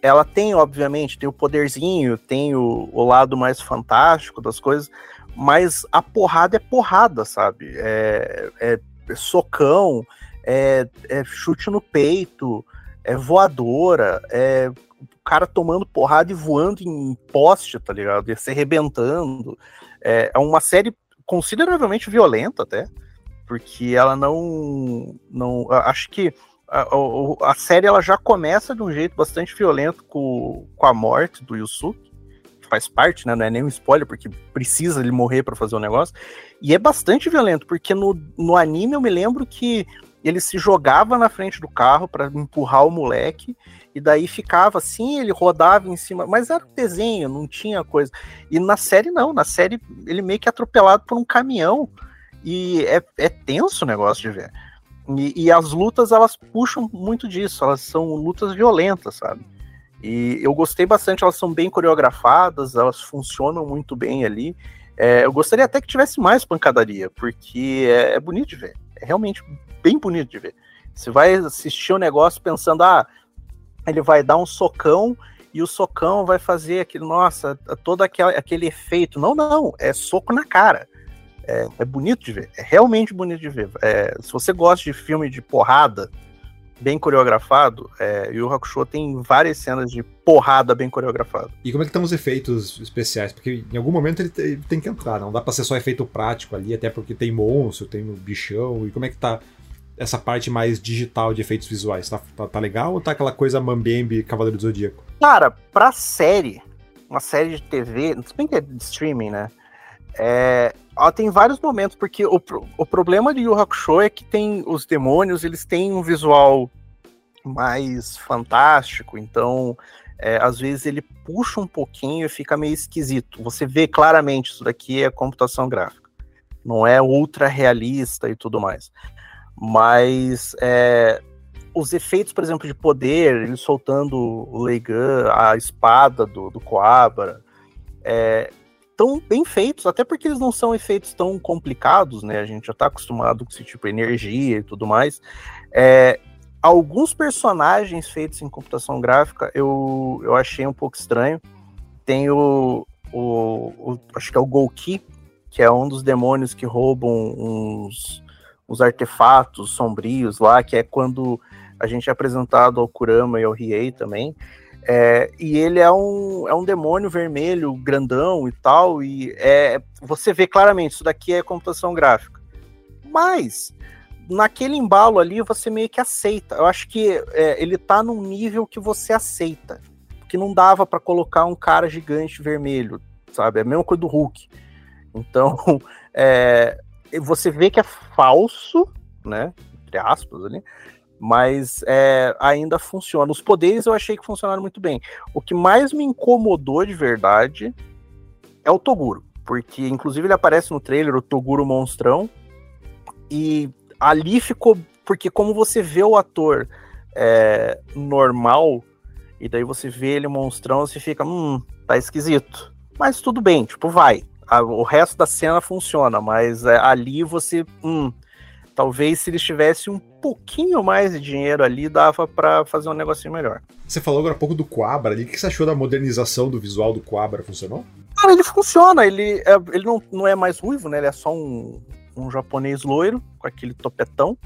ela tem, obviamente, tem o poderzinho, tem o, o lado mais fantástico das coisas, mas a porrada é porrada, sabe? É, é, é socão, é, é, chute no peito, é voadora, é o cara tomando porrada e voando em poste, tá ligado? E se arrebentando. É, é uma série consideravelmente violenta até, porque ela não. não acho que a, a, série ela já começa de um jeito bastante violento com, com a morte do Yusuke, que faz parte, né? Não é nem um spoiler, porque precisa ele morrer para fazer o negócio. E é bastante violento, porque no, no anime eu me lembro que ele se jogava na frente do carro para empurrar o moleque, e daí ficava assim, ele rodava em cima, mas era um desenho, não tinha coisa. E na série não, na série ele meio que é atropelado por um caminhão, e é, é tenso o negócio de ver. E, e, as lutas, elas puxam muito disso, elas são lutas violentas, sabe? E eu gostei bastante, elas são bem coreografadas, elas funcionam muito bem ali. É, eu gostaria até que tivesse mais pancadaria, porque é, é, bonito de ver. É realmente bem bonito de ver. Você vai assistir o um negócio pensando, ah, ele vai dar um socão e o socão vai fazer aquele, nossa, todo aquele, aquele efeito. Não, não, é soco na cara. É, é, bonito de ver, é realmente bonito de ver. É, se você gosta de filme de porrada bem coreografado, é, Yu Hakusho tem várias cenas de porrada bem coreografado.
E como é que estão os efeitos especiais? Porque em algum momento ele, ele tem que entrar, não dá pra ser só efeito prático ali, até porque tem monstro, tem o bichão, e como é que tá essa parte mais digital de efeitos visuais? Tá, tá, tá legal ou tá aquela coisa Mambembe Cavaleiro do Zodíaco?
Cara, pra série, uma série de TV, se bem que é de streaming, né? É, tem vários momentos, porque o, o problema de Yu Hakusho é que tem os demônios, eles têm um visual mais fantástico, então é, às vezes ele puxa um pouquinho e fica meio esquisito. Você vê claramente isso daqui é computação gráfica, não é ultra realista e tudo mais. Mas é, os efeitos, por exemplo, de poder, ele soltando o Leigan, a espada do, do Coabra, é, tão bem feitos, até porque eles não são efeitos tão complicados, né? A gente já tá acostumado com esse tipo de energia e tudo mais. É, alguns personagens feitos em computação gráfica eu, eu achei um pouco estranho. Tem o, o, o acho que é o Golki, que é um dos demônios que roubam uns, uns artefatos sombrios lá, que é quando a gente é apresentado ao Kurama e ao Riei também. É, e ele é um, é um demônio vermelho, grandão e tal, e é, você vê claramente, isso daqui é computação gráfica. Mas, naquele embalo ali, você meio que aceita. Eu acho que é, ele tá num nível que você aceita. Porque não dava para colocar um cara gigante vermelho. sabe? É a mesma coisa do Hulk. Então, é, você vê que é falso, né? Entre aspas ali, mas é, ainda funciona. Os poderes eu achei que funcionaram muito bem. O que mais me incomodou de verdade é o Toguro, porque inclusive ele aparece no trailer, o Toguro monstrão, e ali ficou. Porque como você vê o ator é, normal, e daí você vê ele monstrão, você fica, hum, tá esquisito. Mas tudo bem, tipo, vai. O resto da cena funciona, mas é, ali você, hum, talvez se eles tivessem um pouquinho mais de dinheiro ali, dava para fazer um negocinho melhor.
Você falou agora há pouco do Quabra ali, o que você achou da modernização do visual do Quabra? Funcionou?
Cara, ele funciona, ele, é, ele não, não é mais ruivo, né? Ele é só um, um japonês loiro, com aquele topetão.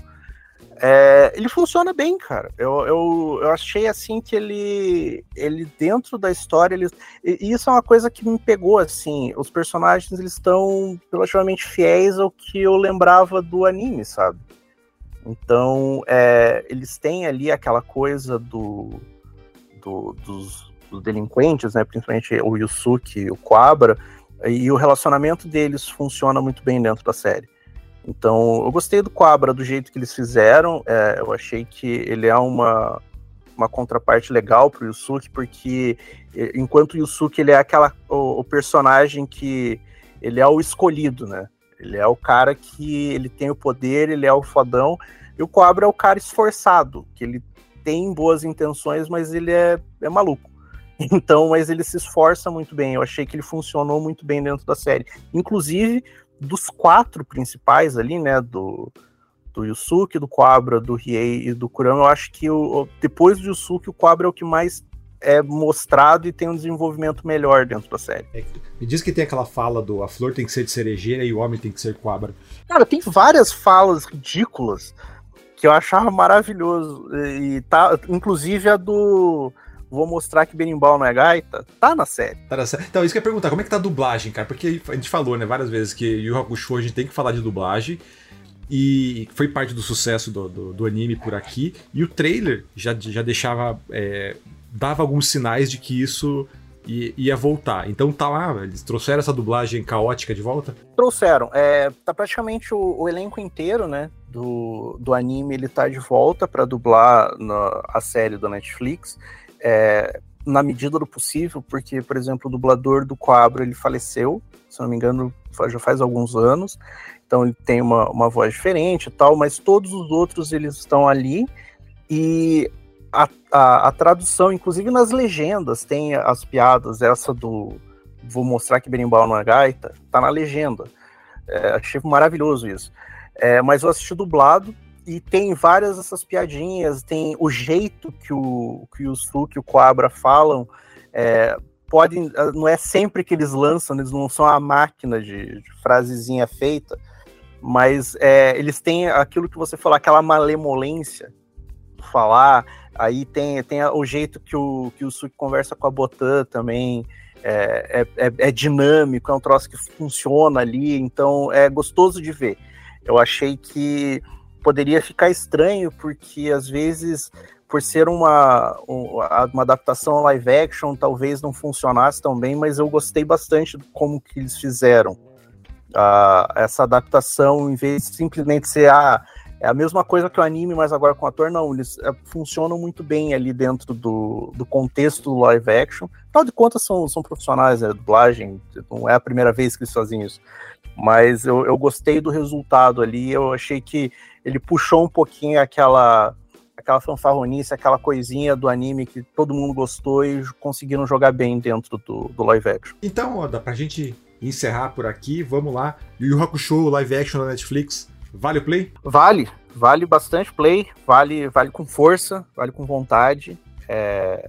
É, ele funciona bem, cara. Eu, eu, eu achei assim que ele, ele dentro da história, ele, e isso é uma coisa que me pegou assim. Os personagens eles estão relativamente fiéis ao que eu lembrava do anime, sabe? Então é, eles têm ali aquela coisa do, do dos, dos, delinquentes, né? Principalmente o Yusuke o Quabra, e o relacionamento deles funciona muito bem dentro da série. Então, eu gostei do Quabra do jeito que eles fizeram. É, eu achei que ele é uma, uma contraparte legal pro Yusuke, porque enquanto o Yusuke ele é aquela, o, o, personagem que ele é o escolhido, né? Ele é o cara que ele tem o poder, ele é o fodão. E o Quabra é o cara esforçado, que ele tem boas intenções, mas ele é, é maluco. Então, mas ele se esforça muito bem. Eu achei que ele funcionou muito bem dentro da série. Inclusive, dos quatro principais ali, né, do, do Yusuke, do Quabra, do Riei e do Kurama, eu acho que o, depois do Yusuke, o Quabra é o que mais é mostrado e tem um desenvolvimento melhor dentro da série. É,
me diz que tem aquela fala do a flor tem que ser de cerejeira e o homem tem que ser Quabra.
Cara, tem várias falas ridículas que eu achava maravilhoso. E tá, inclusive a do vou mostrar que berimbau não é gaita, tá na série.
Tá na série. Então, isso que eu ia perguntar, como é que tá a dublagem, cara? Porque a gente falou, né, várias vezes que Yu Hakusho a gente tem que falar de dublagem. E foi parte do sucesso do, do, do anime por aqui. E o trailer já, já deixava. É, dava alguns sinais de que isso ia voltar. Então tá lá, eles trouxeram essa dublagem caótica de volta?
Trouxeram. É, tá praticamente o, o, elenco inteiro, né, do, do anime, ele tá de volta para dublar na, a série do Netflix é, na medida do possível, porque, por exemplo, o dublador do Quabro ele faleceu, se não me engano, já faz alguns anos, então ele tem uma, uma voz diferente e tal, mas todos os outros eles estão ali e a, a, a, tradução, inclusive nas legendas, tem as piadas, essa do vou mostrar que berimbau é gaita, tá na legenda. É, achei maravilhoso isso. É, mas eu assisti dublado, e tem várias dessas piadinhas, tem o jeito que o, que o Suki e o Quabra falam, é, podem, não é sempre que eles lançam, eles não são a máquina de, de frasezinha feita, mas é, eles têm aquilo que você falou, aquela malemolência falar, aí tem, tem o jeito que o, que o Suki conversa com a Botan também, é, é, é, é dinâmico, é um troço que funciona ali, então é gostoso de ver. Eu achei que poderia ficar estranho, porque às vezes, por ser uma, uma adaptação live action, talvez não funcionasse tão bem, mas eu gostei bastante de como que eles fizeram essa adaptação, em vez de simplesmente ser ah, é a mesma coisa que o anime, mas agora com ator, não, eles é, funcionam muito bem ali dentro do, do contexto do live action. Afinal de contas, são, são profissionais, né, dublagem, não é a primeira vez que eles fazem isso. Mas eu, eu gostei do resultado ali, eu achei que ele puxou um pouquinho aquela aquela fanfarronice, aquela coisinha do anime que todo mundo gostou e conseguiram jogar bem dentro do, do live action.
Então, Oda, pra gente encerrar por aqui, vamos lá. Yu Yu Hakusho live action na Netflix, vale o play?
Vale, vale bastante play, vale, vale com força, vale com vontade. É,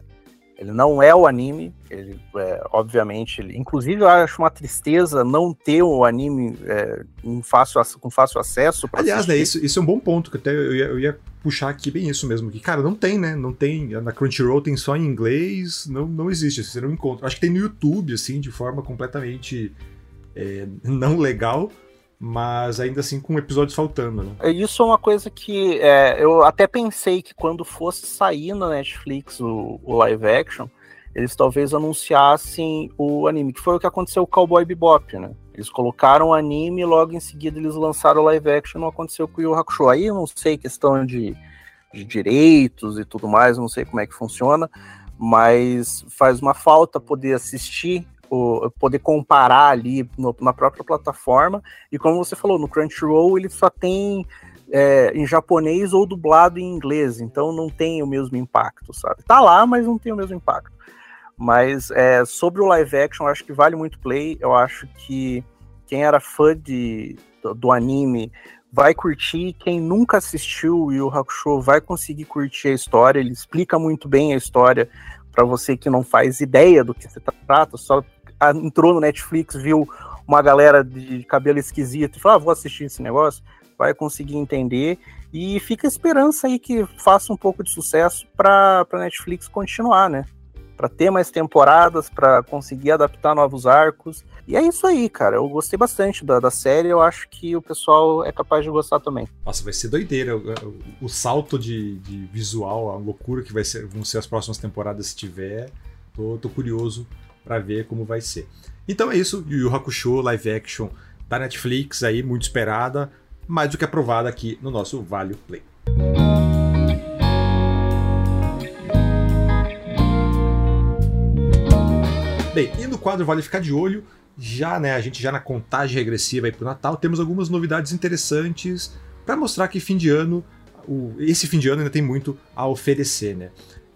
ele não é o anime, ele, é, obviamente, ele, inclusive eu acho uma tristeza não ter o anime é, fácil, com fácil acesso.
Aliás, né, isso, isso é um bom ponto, que até eu ia, eu ia, puxar aqui bem isso mesmo, que, cara, não tem, né? Não tem. Na Crunchyroll tem só em inglês, não, não existe, você não encontra. Acho que tem no YouTube, assim, de forma completamente é, não legal mas ainda assim com episódios faltando. Né?
É, isso é uma coisa que é, eu até pensei que quando fosse sair na Netflix o, o live action, eles talvez anunciassem o anime, que foi o que aconteceu com o Cowboy Bebop, né? Eles colocaram o anime e logo em seguida eles lançaram o live action, não aconteceu com o Yu Hakusho. Aí eu não sei questão de, de direitos e tudo mais, não sei como é que funciona, mas faz uma falta poder assistir o, poder comparar ali no, na própria plataforma. E como você falou, no Crunchyroll ele só tem é, em japonês ou dublado em inglês, então não tem o mesmo impacto, sabe? Tá lá, mas não tem o mesmo impacto. Mas é, sobre o live action, eu acho que vale muito play. Eu acho que quem era fã de, do, do anime vai curtir. Quem nunca assistiu o Yu Hakusho vai conseguir curtir a história. Ele explica muito bem a história para você que não faz ideia do que se trata, só entrou no Netflix, viu uma galera de cabelo esquisito e falou: ah, vou assistir esse negócio. Vai conseguir entender e fica a esperança aí que faça um pouco de sucesso para Netflix continuar, né? para ter mais temporadas, para conseguir adaptar novos arcos. E é isso aí, cara. Eu gostei bastante da, da série. Eu acho que o pessoal é capaz de gostar também.
Nossa, vai ser doideira. O, o salto de, de, visual, a loucura que vai ser, vão ser as próximas temporadas se tiver. Tô, tô curioso para ver como vai ser. Então é isso. Yu Yu Hakusho live action da Netflix aí, muito esperada, mais do que aprovada aqui no nosso Vale Play. Bem, e no quadro Vale Ficar de Olho, já, né, a gente já na contagem regressiva aí pro Natal, temos algumas novidades interessantes para mostrar que fim de ano, o, esse fim de ano ainda tem muito a oferecer, né?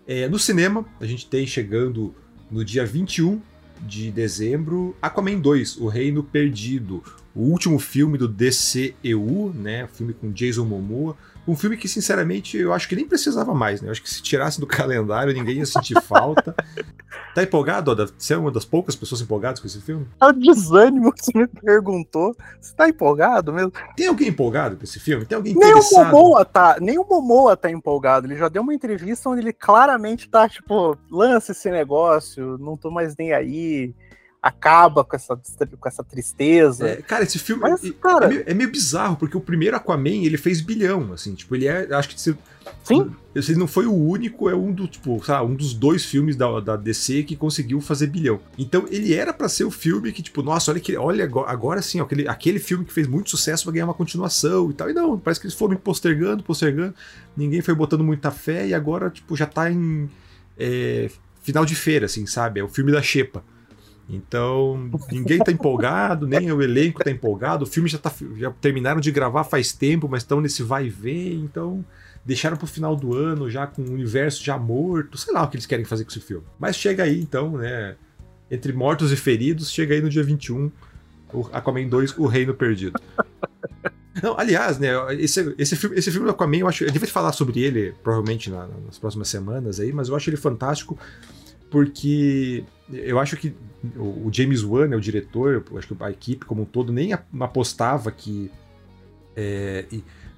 É, no cinema, a gente tem chegando no dia 21 de dezembro, Aquaman 2, O Reino Perdido, o último filme do DCEU, né, filme com Jason Momoa, um filme que, sinceramente, eu acho que nem precisava mais, né? Eu acho que se tirasse do calendário, ninguém ia sentir falta. Tá empolgado, Oda? Você é uma das poucas pessoas empolgadas com esse filme?
É o desânimo que você me perguntou. Você tá empolgado mesmo?
Tem alguém empolgado com esse filme? Tem alguém
nem o Momoa tá, Nem o Momoa tá empolgado. Ele já deu uma entrevista onde ele claramente tá, tipo, lança esse negócio, não tô mais nem aí acaba com essa, com essa tristeza.
É, cara, esse filme Mas, é, cara... É, meio, é, meio, bizarro, porque o primeiro Aquaman, ele fez bilhão, assim, tipo, ele é, acho que se,
Sim.
Se ele não foi o único, é um do, tipo, sabe, um dos dois filmes da, da DC que conseguiu fazer bilhão. Então, ele era para ser o filme que, tipo, nossa, olha que, olha agora, agora sim, ó, aquele, aquele filme que fez muito sucesso vai ganhar uma continuação e tal. E não, parece que eles foram postergando, postergando, ninguém foi botando muita fé e agora, tipo, já tá em é, final de feira, assim, sabe? É o filme da Xepa. Então, ninguém tá empolgado, nem o elenco tá empolgado. O filme já, tá, já terminaram de gravar faz tempo, mas estão nesse vai e vem. Então, deixaram pro final do ano já com o universo já morto. Sei lá o que eles querem fazer com esse filme. Mas chega aí, então, né? Entre mortos e feridos, chega aí no dia 21, o Aquaman 2, O Reino Perdido. Não, aliás, né, esse, esse, filme, esse filme do Aquaman, eu acho. A gente vai falar sobre ele, provavelmente, na, nas próximas semanas aí, mas eu acho ele fantástico porque eu acho que o James Wan, né, o diretor, acho que a equipe como um todo nem apostava que é,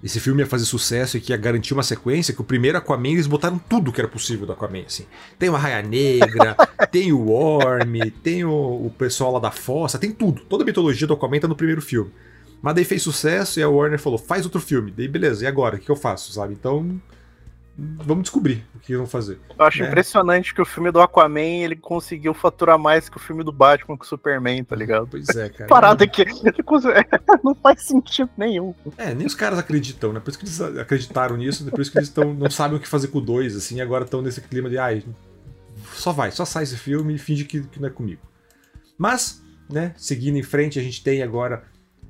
esse filme ia fazer sucesso e que ia garantir uma sequência, que o primeiro Aquaman eles botaram tudo que era possível do Aquaman, assim. Tem o Raia Negra, tem o Worm, tem o, o, pessoal lá da Fossa, tem tudo. Toda a mitologia do Aquaman tá no primeiro filme. Mas daí fez sucesso e a Warner falou, faz outro filme. Daí beleza, e agora? O que eu faço, sabe? Então vamos descobrir o que vão fazer.
Eu acho né? impressionante que o filme do Aquaman ele conseguiu faturar mais que o filme do Batman com o Superman, tá ligado?
Pois é, cara.
Parada que não faz sentido nenhum.
É, nem os caras acreditam, né? Por isso que eles acreditaram nisso, depois que eles tão, não sabem o que fazer com o 2, assim, agora estão nesse clima de, ai, só vai, só sai esse filme e finge que, que não é comigo. Mas, né, seguindo em frente, a gente tem agora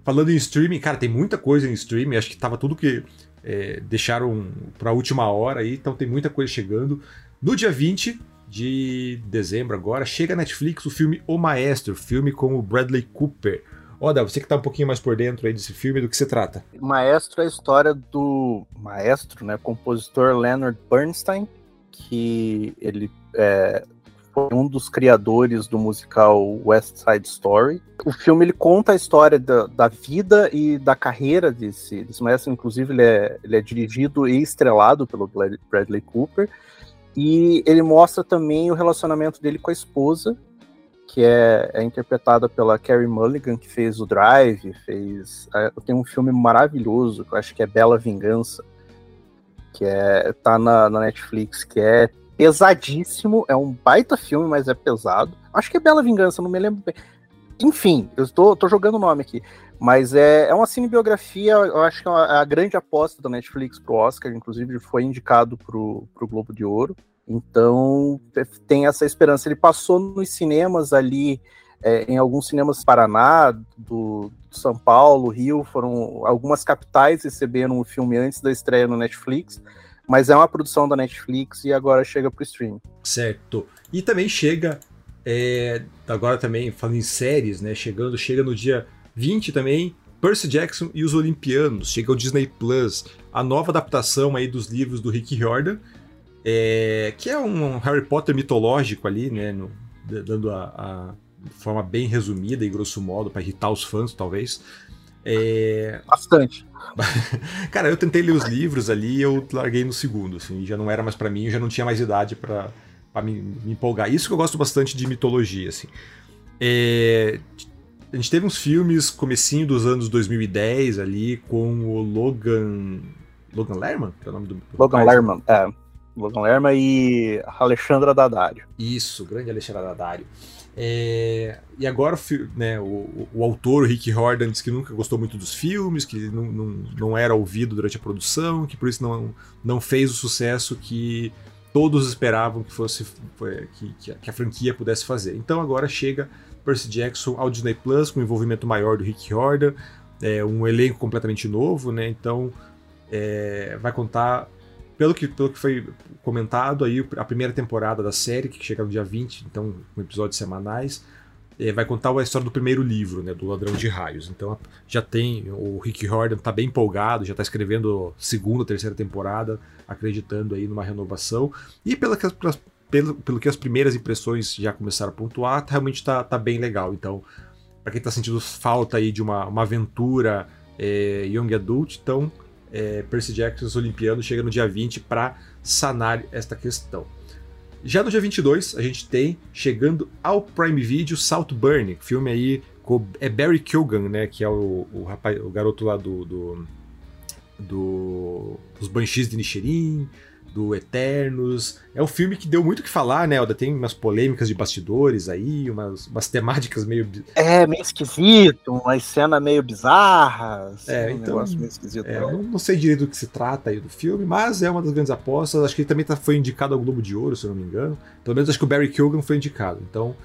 Falando em streaming, cara, tem muita coisa em streaming. Acho que tava tudo que é, deixaram para a última hora aí, então tem muita coisa chegando. No dia 20 de dezembro agora, chega a Netflix o filme O Maestro, filme com o Bradley Cooper. Oda, você que tá um pouquinho mais por dentro aí desse filme, do que se trata?
Maestro é a história do maestro, né, compositor Leonard Bernstein, que ele é, foi um dos criadores do musical West Side Story. O filme ele conta a história da, da vida e da carreira desse, desse maestro, inclusive ele é, ele é dirigido e estrelado pelo Bradley Cooper, e ele mostra também o relacionamento dele com a esposa, que é, é interpretada pela Carrie Mulligan, que fez o Drive, fez. É, tem um filme maravilhoso, que eu acho que é Bela Vingança, que é tá na, na Netflix, que é pesadíssimo, é um baita filme, mas é pesado. Acho que é Bela Vingança, não me lembro bem. Enfim, eu estou jogando o nome aqui. Mas é, é uma cinebiografia, eu acho que é a, a grande aposta da Netflix pro Oscar, inclusive foi indicado pro, pro Globo de Ouro. Então tem essa esperança. Ele passou nos cinemas ali, é, em alguns cinemas Paraná, do, do, São Paulo, Rio, foram algumas capitais receberam o filme antes da estreia no Netflix, mas é uma produção da Netflix e agora chega pro stream.
Certo. E também chega, é, agora também falando em séries, né? Chegando, chega no dia 20 também, Percy Jackson e os Olimpianos, chega o Disney Plus, a nova adaptação aí dos livros do Rick Riordan, é, que é um Harry Potter mitológico ali, né, no, dando a, a, forma bem resumida e grosso modo para irritar os fãs, talvez. É...
Bastante.
Cara, eu tentei ler os livros ali e eu larguei no segundo, assim, já não era mais para mim, já não tinha mais idade para me, me, empolgar. Isso que eu gosto bastante de mitologia, assim. É, a gente teve uns filmes comecinho dos anos 2010 ali com o Logan. Logan Lerman? Que é o nome do.
Logan Lerman, é. Logan Lerman e Alexandra Daddario.
Isso, grande Alexandra Daddario. É, e agora né, o, o, autor, o Rick Jordan, disse que nunca gostou muito dos filmes, que não, não, não era ouvido durante a produção, que por isso não, não fez o sucesso que todos esperavam que fosse que, que a franquia pudesse fazer. Então agora chega Percy Jackson ao Disney Plus, com envolvimento maior do Rick Riordan, é, um elenco completamente novo, né? Então é, vai contar, pelo que, pelo que foi comentado aí, a primeira temporada da série, que chega no dia 20, então com episódios semanais, é, vai contar a história do primeiro livro, né, do Ladrão de Raios. Então já tem, o Rick Riordan está bem empolgado, já está escrevendo segunda, terceira temporada, acreditando aí numa renovação. E pela, pelas, pelo, pelo que as primeiras impressões já começaram a pontuar, realmente está tá bem legal. Então, para quem está sentindo falta aí de uma, uma aventura é, young adult, então é, Percy Jackson os Olimpianos chega no dia 20 para sanar esta questão. Já no dia 22, a gente tem, chegando ao Prime Video, Saltburn, filme aí é Barry Keoghan, né, que é o, o, rapaz, o garoto lá do, do, do dos Banshees de Nichirin, do Eternos. É um filme que deu muito o que falar, né, Elda? Tem umas polêmicas de bastidores aí, umas, umas temáticas meio.
É, meio esquisito, uma cena meio bizarra.
é, um então. Meio esquisito, é, não, não, sei direito do que se trata aí do filme, mas é uma das grandes apostas. Acho que ele também tá, foi indicado ao Globo de Ouro, se eu não me engano. Pelo menos acho que o Barry Keoghan foi indicado. Então,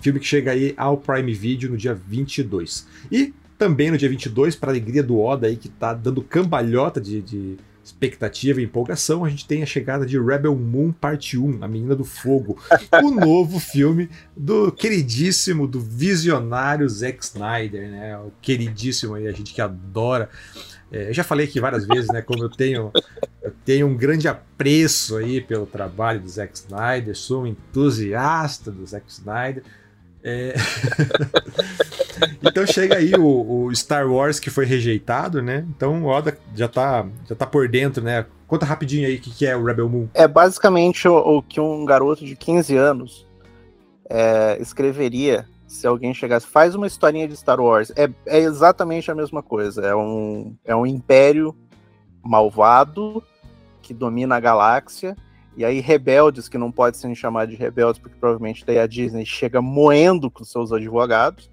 filme que chega aí ao Prime Video no dia 22. E também no dia 22, para alegria do Oda aí, que tá dando cambalhota de, de expectativa e empolgação, a gente tem a chegada de Rebel Moon Parte 1, A Menina do Fogo, o novo filme do queridíssimo, do visionário Zack Snyder, né? O queridíssimo aí, a gente que adora. É, eu já falei aqui várias vezes, né? Como eu tenho, eu tenho um grande apreço aí pelo trabalho do Zack Snyder, sou um entusiasta do Zack Snyder. É... então chega aí o, o, Star Wars que foi rejeitado, né? Então o Oda já tá, já tá por dentro, né? Conta rapidinho aí o que, que é o Rebel Moon.
É basicamente o, o que um garoto de 15 anos é, escreveria se alguém chegasse. Faz uma historinha de Star Wars. É, é exatamente a mesma coisa. É um, é um império malvado que domina a galáxia e aí, rebeldes, que não pode ser chamado de rebeldes, porque provavelmente daí a Disney chega moendo com seus advogados,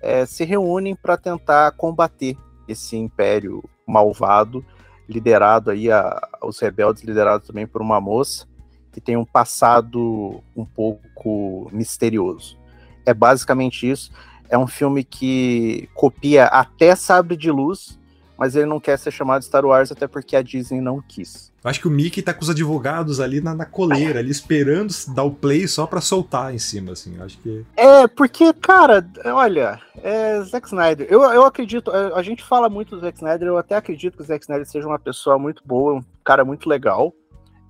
é, se reúnem para tentar combater esse império malvado, liderado aí, a, os rebeldes liderados também por uma moça que tem um passado um pouco misterioso. É basicamente isso. É um filme que copia até Sabre de Luz, mas ele não quer ser chamado Star Wars até porque a Disney não quis.
Eu acho que o Mickey tá com os advogados ali na, na coleira, ali esperando dar o play só pra soltar em cima, assim. Eu acho que.
É, porque, cara, olha, é Zack Snyder. Eu, eu acredito, a gente fala muito do Zack Snyder, eu até acredito que o Zack Snyder seja uma pessoa muito boa, um cara muito legal.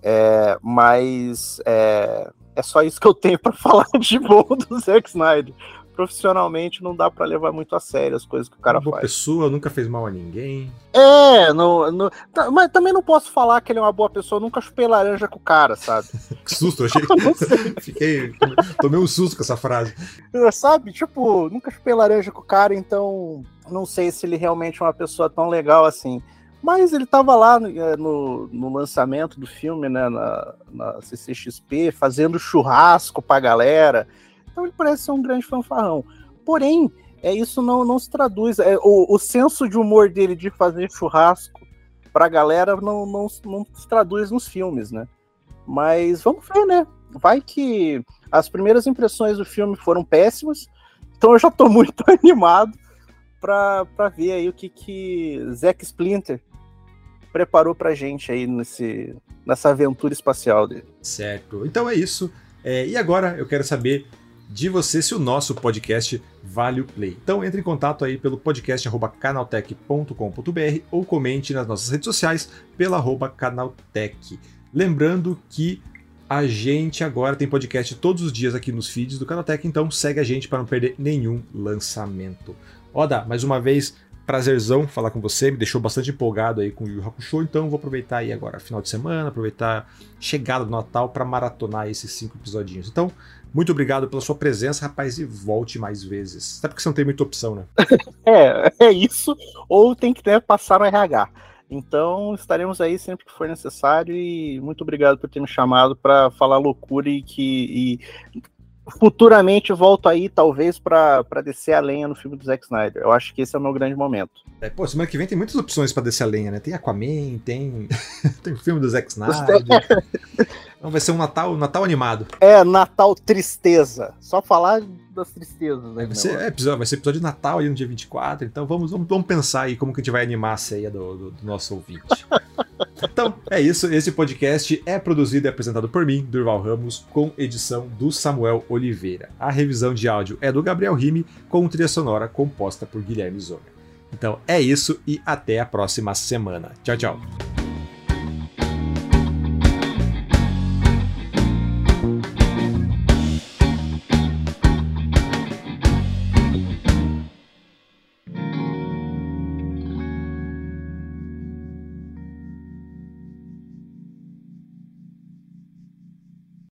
É, mas é, é só isso que eu tenho para falar de bom do Zack Snyder profissionalmente não dá para levar muito a sério as coisas que o cara
uma boa
faz.
pessoa, nunca fez mal a ninguém.
É, no, no, tá, mas também não posso falar que ele é uma boa pessoa, nunca chupei laranja com o cara, sabe?
que susto, achei. Fiquei. Tomei um susto com essa frase.
Sabe? Tipo, nunca chupei laranja com o cara, então não sei se ele realmente é uma pessoa tão legal assim. Mas ele estava lá no, no, no, lançamento do filme, né, na, na CCXP, fazendo churrasco pra galera. Então ele parece ser um grande fanfarrão. Porém, é isso não, não se traduz. É, o, o senso de humor dele de fazer churrasco pra galera não, não, não se traduz nos filmes, né? Mas vamos ver, né? Vai que as primeiras impressões do filme foram péssimas, então eu já tô muito animado pra, pra ver aí o que que Zack Splinter preparou pra gente aí nesse, nessa aventura espacial dele.
Certo. Então é isso. É, e agora eu quero saber de você se o nosso podcast vale o play. Então entre em contato aí pelo podcast canaltech.com.br ou comente nas nossas redes sociais pela arroba canaltech. Lembrando que a gente agora tem podcast todos os dias aqui nos feeds do Canaltech, então segue a gente para não perder nenhum lançamento. Oda, mais uma vez, prazerzão falar com você, me deixou bastante empolgado aí com o Yu Hakusho, então vou aproveitar aí agora, final de semana, aproveitar chegada do Natal para maratonar esses cinco episodinhos. Então, muito obrigado pela sua presença, rapaz, e volte mais vezes. Até porque você não tem muita opção, né?
é, é isso, ou tem que né, passar no RH. Então, estaremos aí sempre que for necessário e muito obrigado por ter me chamado para falar loucura e que e futuramente volto aí, talvez, para descer a lenha no filme do Zack Snyder. Eu acho que esse é o meu grande momento.
É, pô, semana que vem tem muitas opções para descer a lenha, né? Tem Aquaman, tem, tem o filme do Zack Snyder. então vai ser um Natal, um Natal animado.
É, Natal tristeza. Só falar das tristezas, né?
Vai ser, é, episódio, vai ser episódio de Natal aí no dia 24, então vamos, vamos, vamos pensar aí como que a gente vai animar a ceia do, do, do nosso ouvinte. Então, é isso. Esse podcast é produzido e apresentado por mim, Durval Ramos, com edição do Samuel Oliveira. A revisão de áudio é do Gabriel Rime, com trilha sonora composta por Guilherme Zomer. Então é isso e até a próxima semana. Tchau, tchau.